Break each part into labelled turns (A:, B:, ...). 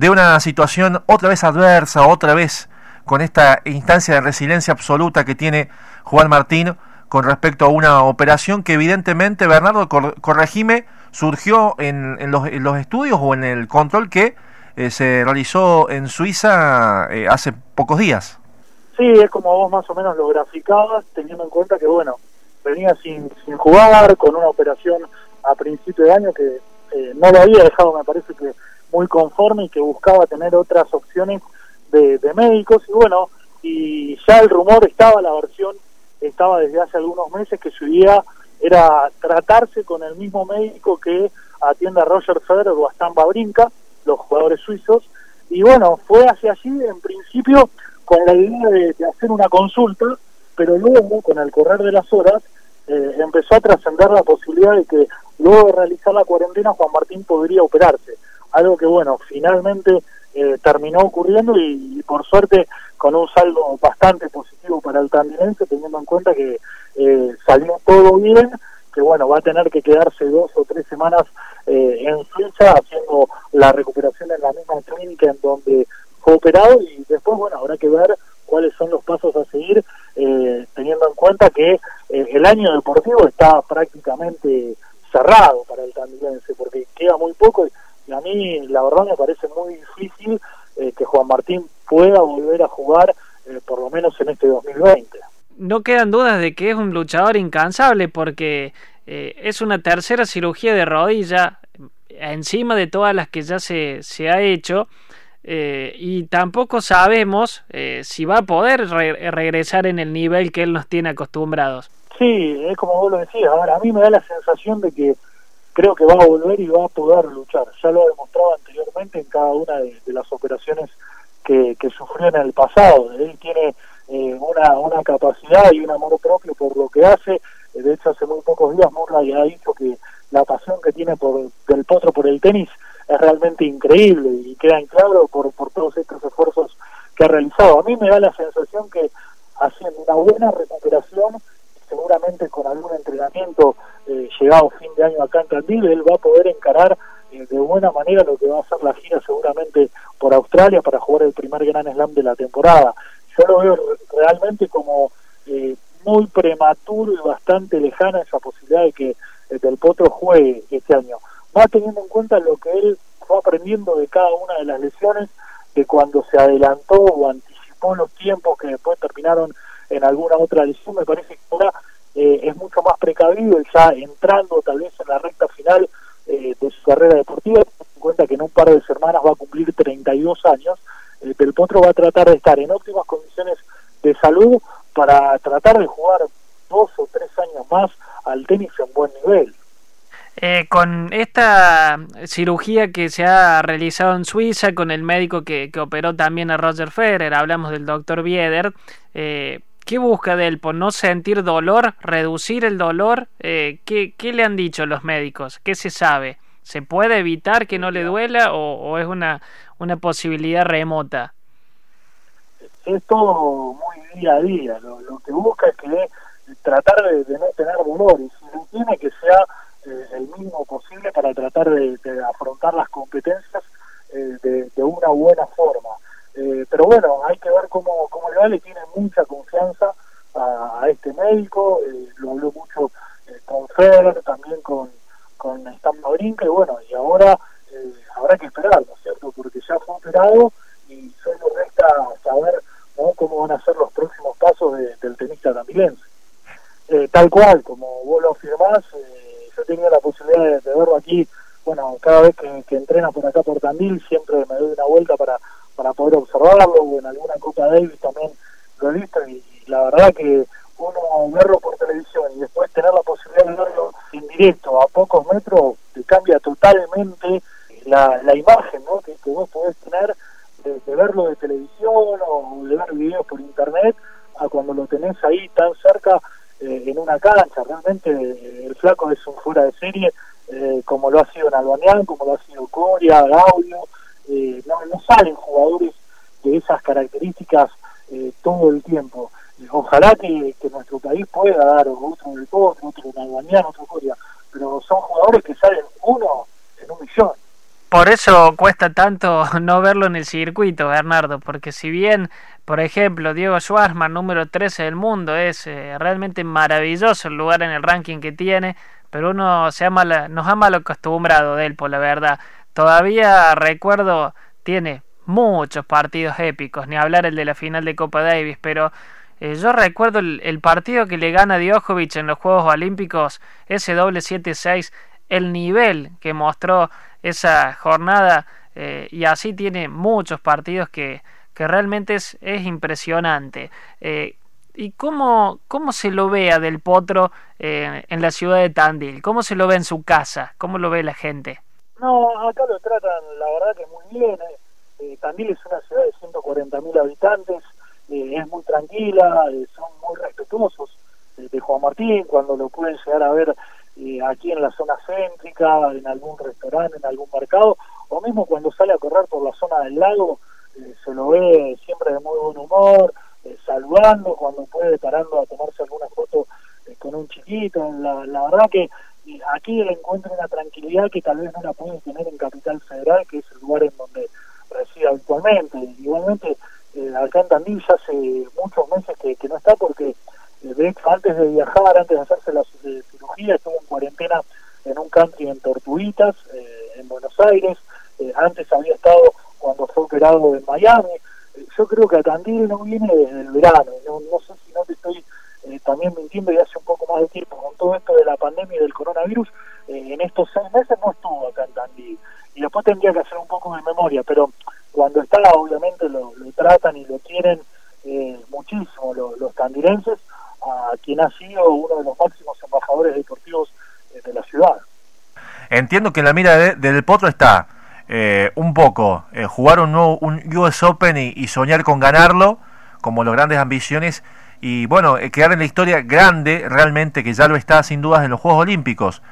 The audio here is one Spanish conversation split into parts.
A: de una situación otra vez adversa, otra vez con esta instancia de resiliencia absoluta que tiene Juan Martín con respecto a una operación que evidentemente, Bernardo, corregime, surgió en, los, estudios o en el control que eh, se realizó en Suiza eh, hace pocos días.
B: Sí, es como vos más o menos lo graficabas, teniendo en cuenta que, bueno, venía sin, sin jugar, con una operación a principio de año que eh, no lo había dejado, me parece que muy conforme y que buscaba tener otras opciones de, de médicos. Y bueno, y ya el rumor estaba, la versión estaba desde hace algunos meses que su idea era tratarse con el mismo médico que atiende a Roger Federer o a Stan Babrinka, los jugadores suizos, y bueno, fue hacia allí en principio con la idea de, hacer una consulta, pero luego con el correr de las horas eh, empezó a trascender la posibilidad de que luego de realizar la cuarentena Juan Martín podría operarse, algo que bueno, finalmente eh, terminó ocurriendo y, por suerte con un saldo bastante positivo para el tandinense, teniendo en cuenta que eh, salió todo bien, que bueno, va a tener que quedarse dos o tres semanas eh, en Suiza haciendo la recuperación en la misma clínica en donde fue operado y después, bueno, habrá que ver cuáles son los pasos a seguir, eh, teniendo en cuenta que el año deportivo está prácticamente cerrado para el tandinense, porque queda muy poco y y a mí la verdad me parece muy difícil eh, que Juan Martín pueda volver a jugar eh, por lo menos en este 2020.
C: No quedan dudas de que es un luchador incansable porque eh, es una tercera cirugía de rodilla encima de todas las que ya se, se ha hecho y tampoco sabemos si va a poder regresar en el nivel que él nos tiene acostumbrados.
B: Sí, es como vos lo decías, ahora a mí me da la sensación de que creo que va a volver y va a poder luchar. Ya lo ha demostrado anteriormente en cada una de, las operaciones que, sufrió en el pasado. Él tiene eh, una, una capacidad y un amor propio por lo que hace. Eh, de hecho, hace muy pocos días Murray ha dicho que la pasión que tiene por del potro por el tenis es realmente increíble y queda en claro por, por todos estos esfuerzos que ha realizado. A mí me da la sensación que haciendo una buena recuperación seguramente con algún entrenamiento eh, llegado fin de año acá en Tandil, él va a poder encarar eh, de buena manera lo que va a ser la gira seguramente por Australia para jugar el primer Gran Slam de la temporada. Yo lo veo realmente como eh, muy prematuro y bastante lejana esa posibilidad de que Del Potro juegue este año. Va teniendo en cuenta lo que él fue aprendiendo de cada una de las lesiones, de cuando se adelantó o anticipó los tiempos que después terminaron en alguna otra lesión, me parece que ahora eh, es mucho más precavido ya entrando tal vez en la recta final eh, de su carrera deportiva, en cuenta que en un par de semanas va a cumplir 32 años, eh, Potro va a tratar de estar en óptimas condiciones de salud para tratar de jugar dos o tres años más al tenis en buen nivel.
C: con esta cirugía que se ha realizado en Suiza, con el médico que, que operó también a Roger Federer, hablamos del doctor Bieder, eh, ¿Qué busca de él? ¿Por no sentir dolor? ¿Reducir el dolor? Eh, ¿qué, ¿Qué le han dicho los médicos? ¿Qué se sabe? ¿Se puede evitar que no le duela o, es una, una posibilidad remota?
B: Es todo muy día a día. Lo, que busca es que tratar de, no tener dolor y si no tiene que sea eh, el mínimo posible para tratar de, afrontar las competencias eh, de, una buena forma. Eh, pero bueno, hay que ver cómo, cómo le va, le tiene mucha confianza a, este médico, eh, lo habló mucho eh, con Fer, también con, con Stan y bueno, y ahora habrá que esperar, ¿no es cierto? Porque ya fue operado y solo resta saber cómo van a ser los próximos pasos del tenista tamilense. tal cual, como vos lo afirmás, yo tenía la posibilidad de, verlo aquí, bueno, cada vez que, que entrena por acá por Tandil, siempre me doy una vuelta para para poder observarlo, o en alguna Copa Davis también lo he visto, y, la verdad que uno verlo por televisión y después tener la posibilidad de verlo en directo a pocos metros, te cambia totalmente la, la imagen ¿no? que, vos podés tener de, verlo de televisión o de ver videos por internet a cuando lo tenés ahí tan cerca eh, en una cancha. Realmente eh, el flaco es un fuera de serie, eh, como lo ha sido en Albanián, como lo ha sido Coria, Gaudio, eh, no, no, salen jugadores de esas características eh, todo el tiempo. Ojalá que, nuestro país pueda dar otro del otro, otro Albaniano, otro Corea, pero son jugadores que salen uno en un millón.
C: por eso cuesta tanto no verlo en el circuito, Bernardo, porque si bien, por ejemplo, Diego Schwarzman, número 13 del mundo, es eh, realmente maravilloso el lugar en el ranking que tiene, pero uno se ama nos ha mal acostumbrado de él, por la verdad. Todavía recuerdo, tiene muchos partidos épicos, ni hablar el de la final de Copa Davis, pero eh, yo recuerdo el, partido que le gana Djokovic en los Juegos Olímpicos, ese doble 7-6, el nivel que mostró esa jornada eh, y así tiene muchos partidos que, que realmente es, es impresionante. Eh, ¿Y cómo, cómo se lo ve a Del Potro en la ciudad de Tandil? ¿Cómo se lo ve en su casa? ¿Cómo lo ve la gente?
B: No, acá lo tratan, la verdad que muy bien. Tandil es una ciudad de 140.000 habitantes, es muy tranquila, son muy respetuosos de Juan Martín, cuando lo pueden llegar a ver aquí en la zona céntrica, en algún restaurante, en algún mercado, o mismo cuando sale a correr por la zona del lago, eh, se lo ve siempre de muy buen humor, eh, saludando, cuando puede parando a tomarse alguna foto eh, con un chiquito. La, la verdad que aquí encuentra una tranquilidad que tal vez no la puede tener en Capital Federal, que es el lugar en donde reside habitualmente. Igualmente, acá en Tandil ya hace muchos meses que, no está porque hecho antes de viajar, antes de hacerse la cirugía, estuvo en cuarentena en un country en Tortuguitas, eh, en Buenos Aires. Eh, antes había estado cuando fue operado en Miami. Eh, yo creo que a Tandil no viene desde el verano. No, no sé si no te estoy también mintiendo y hace un poco más de tiempo con todo esto de la pandemia y del coronavirus. en estos seis meses no estuvo acá en Tandil. Y después tendría que hacer un poco de memoria, pero cuando está, obviamente lo, tratan y lo quieren muchísimo los tandilenses a quien ha sido uno de los máximos embajadores deportivos eh, de la ciudad.
A: Entiendo que la mira de, Del Potro está eh, un poco eh, jugar un nuevo un US Open y, soñar con ganarlo, como las grandes ambiciones, y bueno, quedar en la historia grande realmente, que ya lo está sin dudas en los Juegos Olímpicos.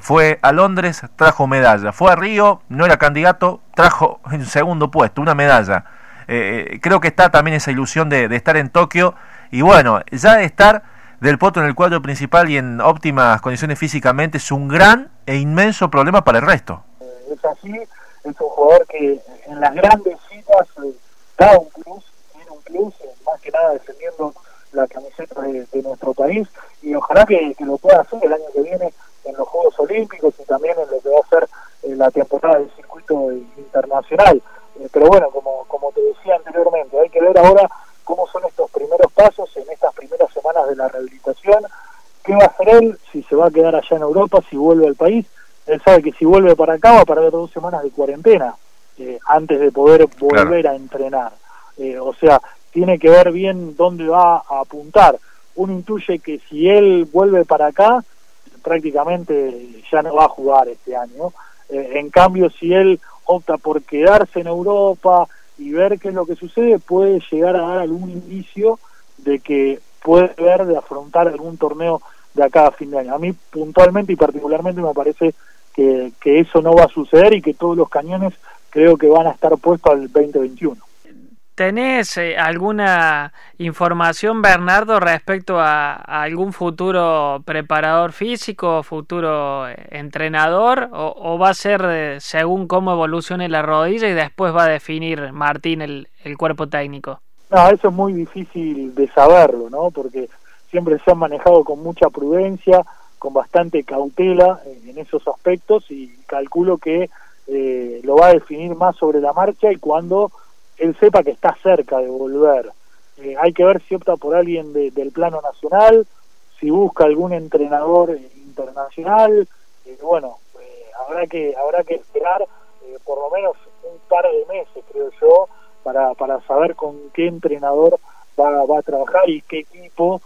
A: fue a Londres, trajo medalla. Fue a Río, no era candidato, trajo en segundo puesto, una medalla. creo que está también esa ilusión de, de estar en Tokio y bueno, ya estar del Potro en el cuadro principal y en óptimas condiciones físicamente es un gran e inmenso problema para el resto.
B: Eh, es así, es un jugador que en las grandes citas eh, da un plus, tiene un plus, eh, más que nada defendiendo la camiseta de, nuestro país y ojalá que, lo pueda hacer el año que viene en los Juegos Olímpicos y también en lo que va a ser la temporada del circuito internacional. pero bueno, como, como te decía anteriormente, hay que ver ahora cómo son estos primeros pasos en estas primeras semanas de la rehabilitación, qué va a hacer él, si se va a quedar allá en Europa, si vuelve al país. Él sabe que si vuelve para acá va a perder dos semanas de cuarentena eh, antes de poder volver a entrenar. Eh, o sea, tiene que ver bien dónde va a apuntar. Uno intuye que si él vuelve para acá, prácticamente ya no va a jugar este año. Eh, en cambio, si él opta por quedarse en Europa, y ver qué es lo que sucede, puede llegar a dar algún indicio de que puede ver de afrontar algún torneo de acá a fin de año. A mí puntualmente y particularmente me parece que, que eso no va a suceder y que todos los cañones creo que van a estar puestos al 2021.
C: ¿Tenés eh, alguna información, Bernardo, respecto a, algún futuro preparador físico, futuro eh, entrenador, o, va a ser eh, según cómo evolucione la rodilla y después va a definir Martín el, el, cuerpo técnico?
B: No, eso es muy difícil de saberlo, ¿no? Porque siempre se han manejado con mucha prudencia, con bastante cautela en esos aspectos y calculo que lo va a definir más sobre la marcha y cuando él sepa que está cerca de volver. Eh, hay que ver si opta por alguien del plano nacional, si busca algún entrenador internacional. Eh, bueno, eh, habrá que habrá que esperar por lo menos un par de meses, creo yo, para, para saber con qué entrenador va, va a trabajar y qué equipo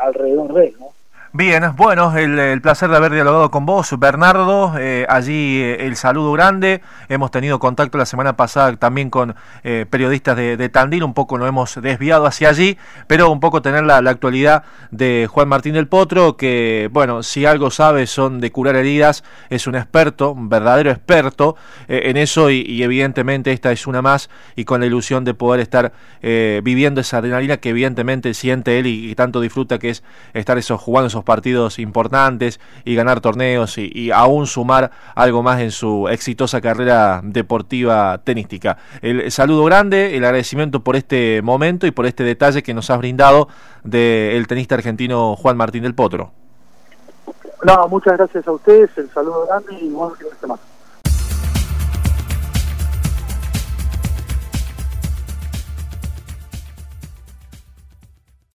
B: alrededor de él. ¿no?
A: Bien, bueno, el, placer de haber dialogado con vos, Bernardo. Eh, allí eh, el saludo grande. Hemos tenido contacto la semana pasada también con eh, periodistas de, Tandil. Un poco nos hemos desviado hacia allí, pero un poco tener la, actualidad de Juan Martín del Potro, que, bueno, si algo sabe son de curar heridas. Es un experto, un verdadero experto en eso y, evidentemente esta es una más y con la ilusión de poder estar viviendo esa adrenalina que evidentemente siente él y, tanto disfruta que es estar esos, jugando esos partidos importantes y ganar torneos y, aún sumar algo más en su exitosa carrera deportiva tenística. El saludo grande, el agradecimiento por este momento y por este detalle que nos has brindado del tenista argentino Juan Martín del Potro.
B: No, muchas gracias a ustedes, el saludo grande y buenas semana.